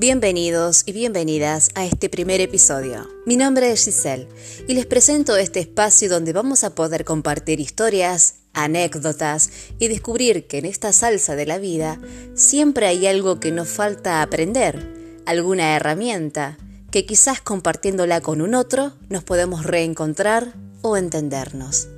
Bienvenidos y bienvenidas a este primer episodio. Mi nombre es Giselle y les presento este espacio donde vamos a poder compartir historias, anécdotas y descubrir que en esta salsa de la vida siempre hay algo que nos falta aprender, alguna herramienta que quizás compartiéndola con un otro nos podemos reencontrar o entendernos.